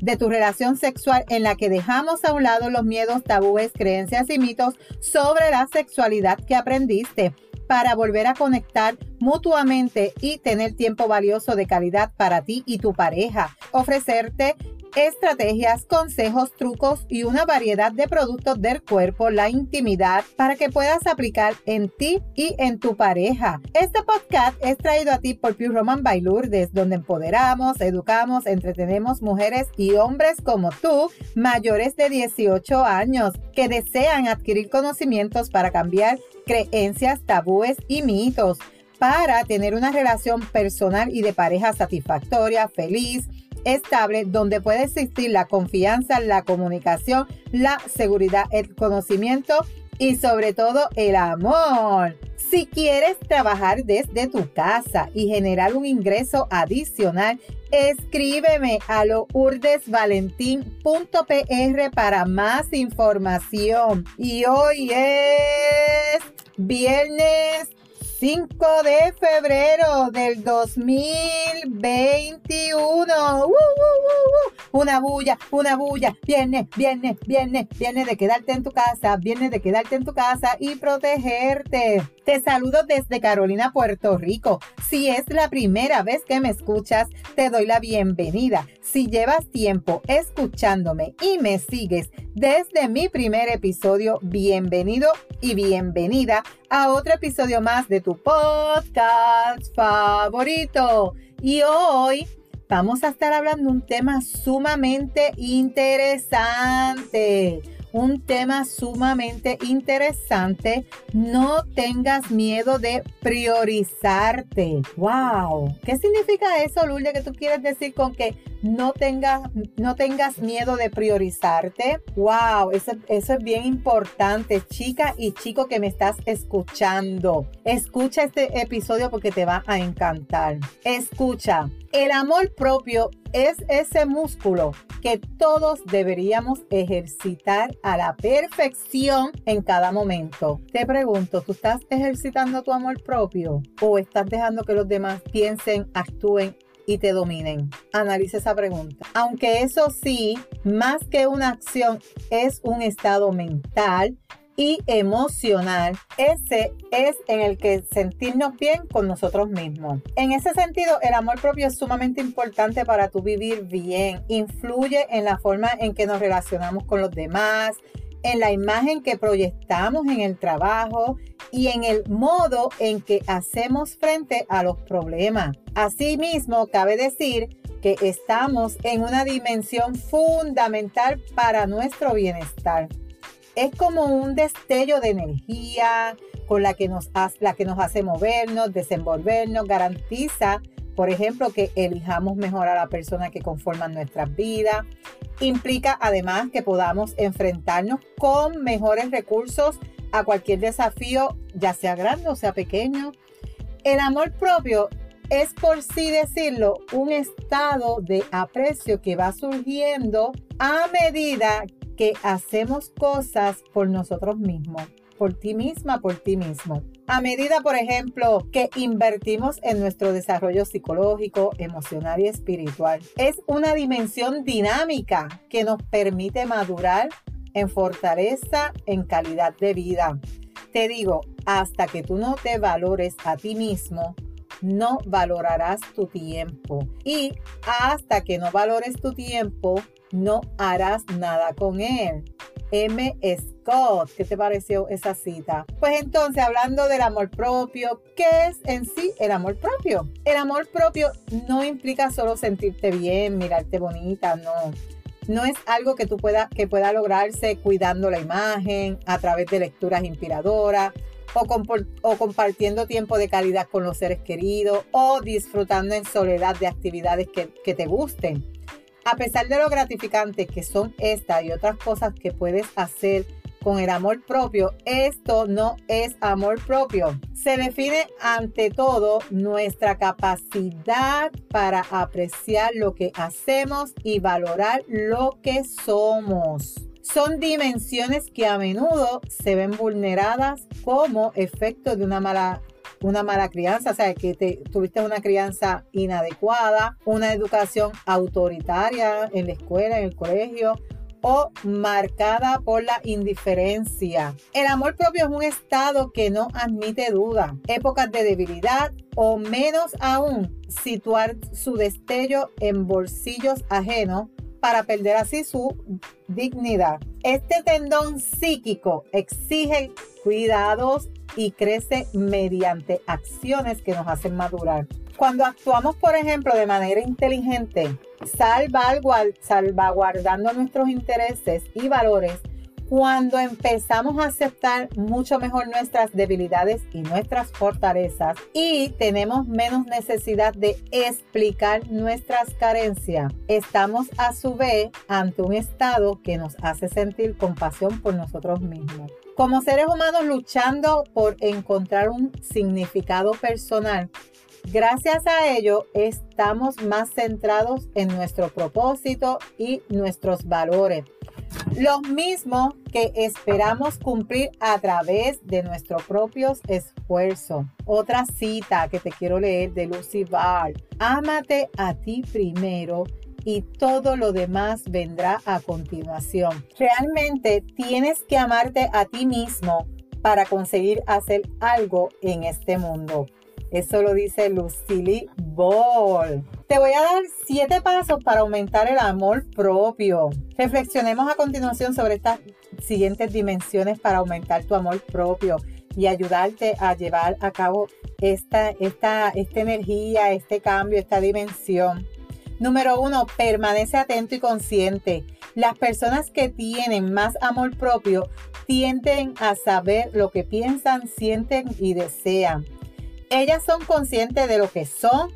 de tu relación sexual en la que dejamos a un lado los miedos, tabúes, creencias y mitos sobre la sexualidad que aprendiste para volver a conectar mutuamente y tener tiempo valioso de calidad para ti y tu pareja. Ofrecerte estrategias, consejos, trucos y una variedad de productos del cuerpo, la intimidad, para que puedas aplicar en ti y en tu pareja. Este podcast es traído a ti por Pure Roman by Lourdes, donde empoderamos, educamos, entretenemos mujeres y hombres como tú, mayores de 18 años, que desean adquirir conocimientos para cambiar creencias, tabúes y mitos para tener una relación personal y de pareja satisfactoria, feliz, estable donde puede existir la confianza, la comunicación, la seguridad, el conocimiento y sobre todo el amor. Si quieres trabajar desde tu casa y generar un ingreso adicional, escríbeme a lourdesvalentín.pr para más información. Y hoy es viernes 5 de febrero del 2021. ¡Uh, uh, uh, una bulla, una bulla. Viene, viene, viene, viene de quedarte en tu casa, viene de quedarte en tu casa y protegerte. Te saludo desde Carolina, Puerto Rico. Si es la primera vez que me escuchas, te doy la bienvenida. Si llevas tiempo escuchándome y me sigues desde mi primer episodio, bienvenido y bienvenida a otro episodio más de tu podcast favorito. Y hoy vamos a estar hablando de un tema sumamente interesante un tema sumamente interesante. No tengas miedo de priorizarte. ¡Wow! ¿Qué significa eso, Lourdes, que tú quieres decir con que no tengas, no tengas miedo de priorizarte? ¡Wow! Eso, eso es bien importante, chica y chico que me estás escuchando. Escucha este episodio porque te va a encantar. Escucha. El amor propio es ese músculo que todos deberíamos ejercitar a la perfección en cada momento. Te pregunto, ¿tú estás ejercitando tu amor propio o estás dejando que los demás piensen, actúen y te dominen? Analiza esa pregunta. Aunque eso sí, más que una acción, es un estado mental y emocional, ese es en el que sentirnos bien con nosotros mismos. En ese sentido, el amor propio es sumamente importante para tu vivir bien. Influye en la forma en que nos relacionamos con los demás, en la imagen que proyectamos en el trabajo y en el modo en que hacemos frente a los problemas. Asimismo, cabe decir que estamos en una dimensión fundamental para nuestro bienestar es como un destello de energía con la que nos, la que nos hace movernos, desenvolvernos, garantiza, por ejemplo, que elijamos mejor a la persona que conforma nuestras vidas. Implica además que podamos enfrentarnos con mejores recursos a cualquier desafío, ya sea grande o sea pequeño. El amor propio es, por sí decirlo, un estado de aprecio que va surgiendo a medida que hacemos cosas por nosotros mismos, por ti misma, por ti mismo. A medida, por ejemplo, que invertimos en nuestro desarrollo psicológico, emocional y espiritual, es una dimensión dinámica que nos permite madurar en fortaleza, en calidad de vida. Te digo, hasta que tú no te valores a ti mismo, no valorarás tu tiempo. Y hasta que no valores tu tiempo, no harás nada con él. M. Scott, ¿qué te pareció esa cita? Pues entonces, hablando del amor propio, ¿qué es en sí el amor propio? El amor propio no implica solo sentirte bien, mirarte bonita, no. No es algo que tú pueda, que pueda lograrse cuidando la imagen, a través de lecturas inspiradoras, o, compartiendo tiempo de calidad con los seres queridos, o disfrutando en soledad de actividades que te gusten. A pesar de lo gratificantes que son estas y otras cosas que puedes hacer con el amor propio, esto no es amor propio. Se define ante todo nuestra capacidad para apreciar lo que hacemos y valorar lo que somos. Son dimensiones que a menudo se ven vulneradas como efecto de una mala una mala crianza, o sea, que te, tuviste una crianza inadecuada, una educación autoritaria en la escuela, en el colegio, o marcada por la indiferencia. El amor propio es un estado que no admite duda, épocas de debilidad o menos aún situar su destello en bolsillos ajenos para perder así su dignidad. Este tendón psíquico exige cuidados y crece mediante acciones que nos hacen madurar. Cuando actuamos, por ejemplo, de manera inteligente, salvaguardando nuestros intereses y valores, cuando empezamos a aceptar mucho mejor nuestras debilidades y nuestras fortalezas y tenemos menos necesidad de explicar nuestras carencias, estamos a su vez ante un estado que nos hace sentir compasión por nosotros mismos. Como seres humanos luchando por encontrar un significado personal, Gracias a ello, estamos más centrados en nuestro propósito y nuestros valores. Los mismos que esperamos cumplir a través de nuestros propios esfuerzos. Otra cita que te quiero leer de Lucy Ball. Ámate a ti primero y todo lo demás vendrá a continuación. Realmente tienes que amarte a ti mismo para conseguir hacer algo en este mundo. Eso lo dice Lucille Ball. Te voy a dar siete pasos para aumentar el amor propio. Reflexionemos a continuación sobre estas siguientes dimensiones para aumentar tu amor propio y ayudarte a llevar a cabo esta, esta, esta energía, este cambio, esta dimensión. Número uno, permanece atento y consciente. Las personas que tienen más amor propio tienden a saber lo que piensan, sienten y desean ellas son conscientes de lo que son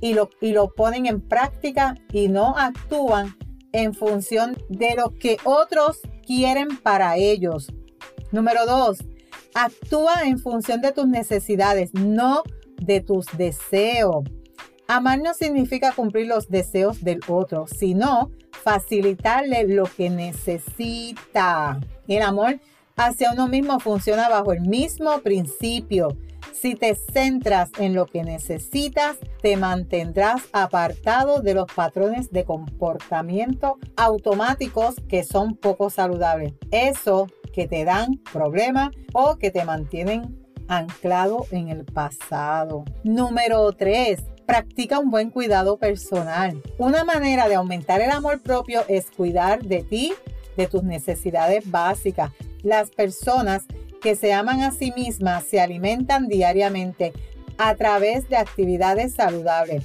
y lo, y lo ponen en práctica y no actúan en función de lo que otros quieren para ellos. Número dos, actúa en función de tus necesidades, no de tus deseos. Amar no significa cumplir los deseos del otro, sino facilitarle lo que necesita. El amor hacia uno mismo funciona bajo el mismo principio. Si te centras en lo que necesitas, te mantendrás apartado de los patrones de comportamiento automáticos que son poco saludables. Eso que te dan problemas o que te mantienen anclado en el pasado. Número 3. Practica un buen cuidado personal. Una manera de aumentar el amor propio es cuidar de ti, de tus necesidades básicas. Las personas que se aman a sí mismas se alimentan diariamente a través de actividades saludables,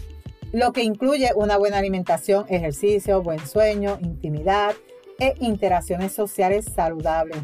lo que incluye una buena alimentación, ejercicio, buen sueño, intimidad e interacciones sociales saludables.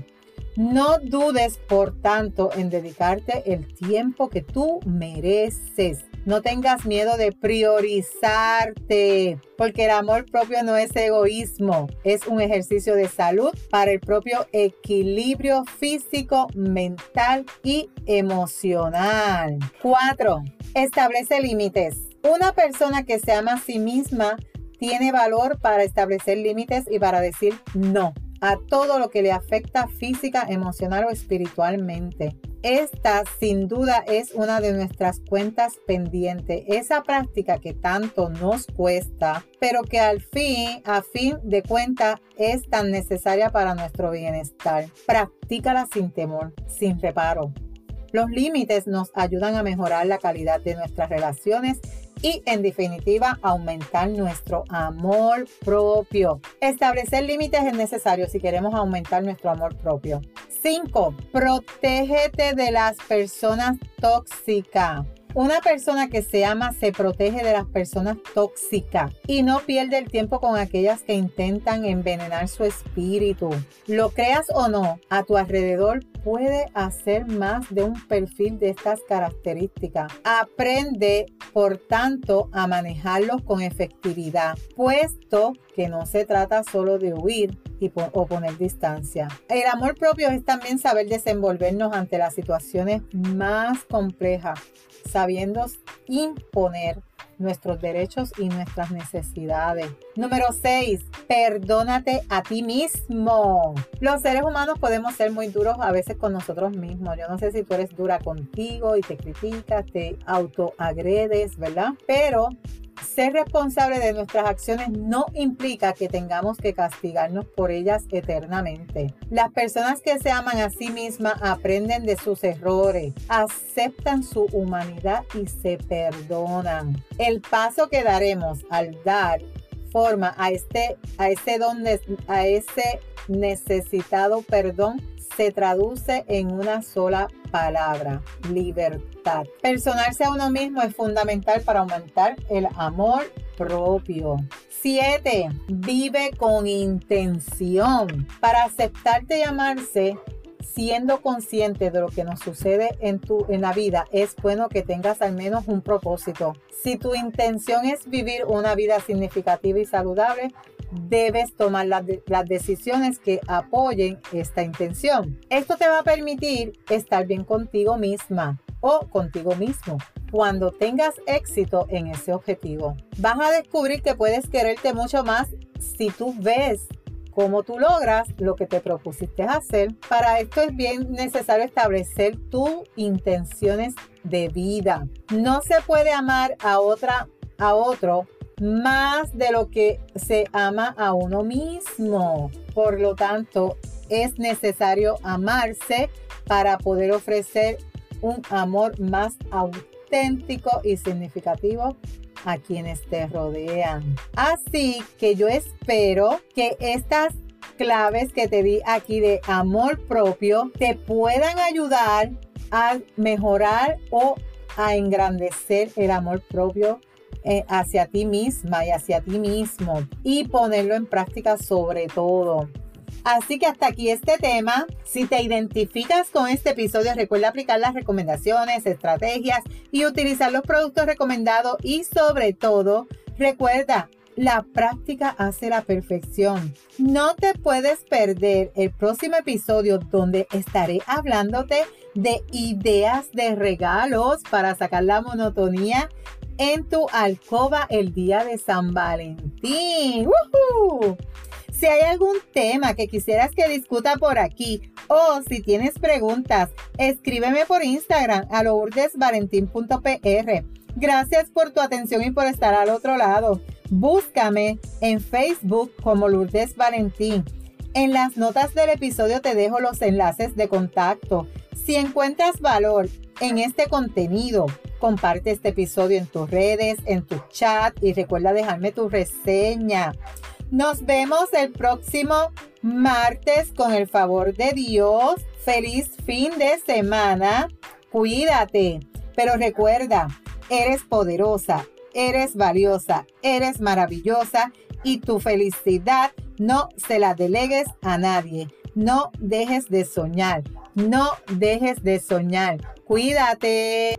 No dudes, por tanto, en dedicarte el tiempo que tú mereces. No tengas miedo de priorizarte, porque el amor propio no es egoísmo, es un ejercicio de salud para el propio equilibrio físico, mental y emocional. 4. Establece límites. Una persona que se ama a sí misma tiene valor para establecer límites y para decir no a todo lo que le afecta física, emocional o espiritualmente. Esta sin duda es una de nuestras cuentas pendientes, esa práctica que tanto nos cuesta, pero que al fin, a fin de cuentas, es tan necesaria para nuestro bienestar. Practícala sin temor, sin reparo. Los límites nos ayudan a mejorar la calidad de nuestras relaciones y en definitiva aumentar nuestro amor propio. Establecer límites es necesario si queremos aumentar nuestro amor propio. 5. Protégete de las personas tóxicas. Una persona que se ama se protege de las personas tóxicas y no pierde el tiempo con aquellas que intentan envenenar su espíritu. Lo creas o no, a tu alrededor puede hacer más de un perfil de estas características. Aprende, por tanto, a manejarlos con efectividad, puesto que no se trata solo de huir, o poner distancia. El amor propio es también saber desenvolvernos ante las situaciones más complejas, sabiendo imponer nuestros derechos y nuestras necesidades. Número 6. Perdónate a ti mismo. Los seres humanos podemos ser muy duros a veces con nosotros mismos. Yo no sé si tú eres dura contigo y te criticas, te autoagredes, ¿verdad? Pero ser responsable de nuestras acciones no implica que tengamos que castigarnos por ellas eternamente. Las personas que se aman a sí mismas aprenden de sus errores, aceptan su humanidad y se perdonan. El paso que daremos al dar forma a este, a ese don, a ese necesitado perdón se traduce en una sola palabra, libertad. Personarse a uno mismo es fundamental para aumentar el amor propio. 7. Vive con intención. Para aceptarte y amarse, siendo consciente de lo que nos sucede en, tu, en la vida, es bueno que tengas al menos un propósito. Si tu intención es vivir una vida significativa y saludable, debes tomar las, decisiones que apoyen esta intención. Esto te va a permitir estar bien contigo misma o contigo mismo cuando tengas éxito en ese objetivo. Vas a descubrir que puedes quererte mucho más si tú ves cómo tú logras lo que te propusiste hacer. Para esto es bien necesario establecer tus intenciones de vida. No se puede amar a otra a otro más de lo que se ama a uno mismo. Por lo tanto, es necesario amarse para poder ofrecer un amor más auténtico y significativo a quienes te rodean. Así que yo espero que estas claves que te di aquí de amor propio te puedan ayudar a mejorar o a engrandecer el amor propio eh, hacia ti misma y hacia ti mismo y ponerlo en práctica sobre todo. Así que hasta aquí este tema. Si te identificas con este episodio, recuerda aplicar las recomendaciones, estrategias y utilizar los productos recomendados y sobre todo, recuerda, la práctica hace la perfección. No te puedes perder el próximo episodio donde estaré hablándote de ideas de regalos para sacar la monotonía en tu alcoba el día de San Valentín. Si hay algún tema que quisieras que discuta por aquí o si tienes preguntas, escríbeme por Instagram a lourdesvalentín.pr. Gracias por tu atención y por estar al otro lado. Búscame en Facebook como Lourdes Valentín. En las notas del episodio te dejo los enlaces de contacto. Si encuentras valor en este contenido, comparte este episodio en tus redes, en tu chat y recuerda dejarme tu reseña. Nos vemos el próximo martes con el favor de Dios. Feliz fin de semana. Cuídate. Pero recuerda, eres poderosa, eres valiosa, eres maravillosa y tu felicidad no se la delegues a nadie. No dejes de soñar. No dejes de soñar. Cuídate.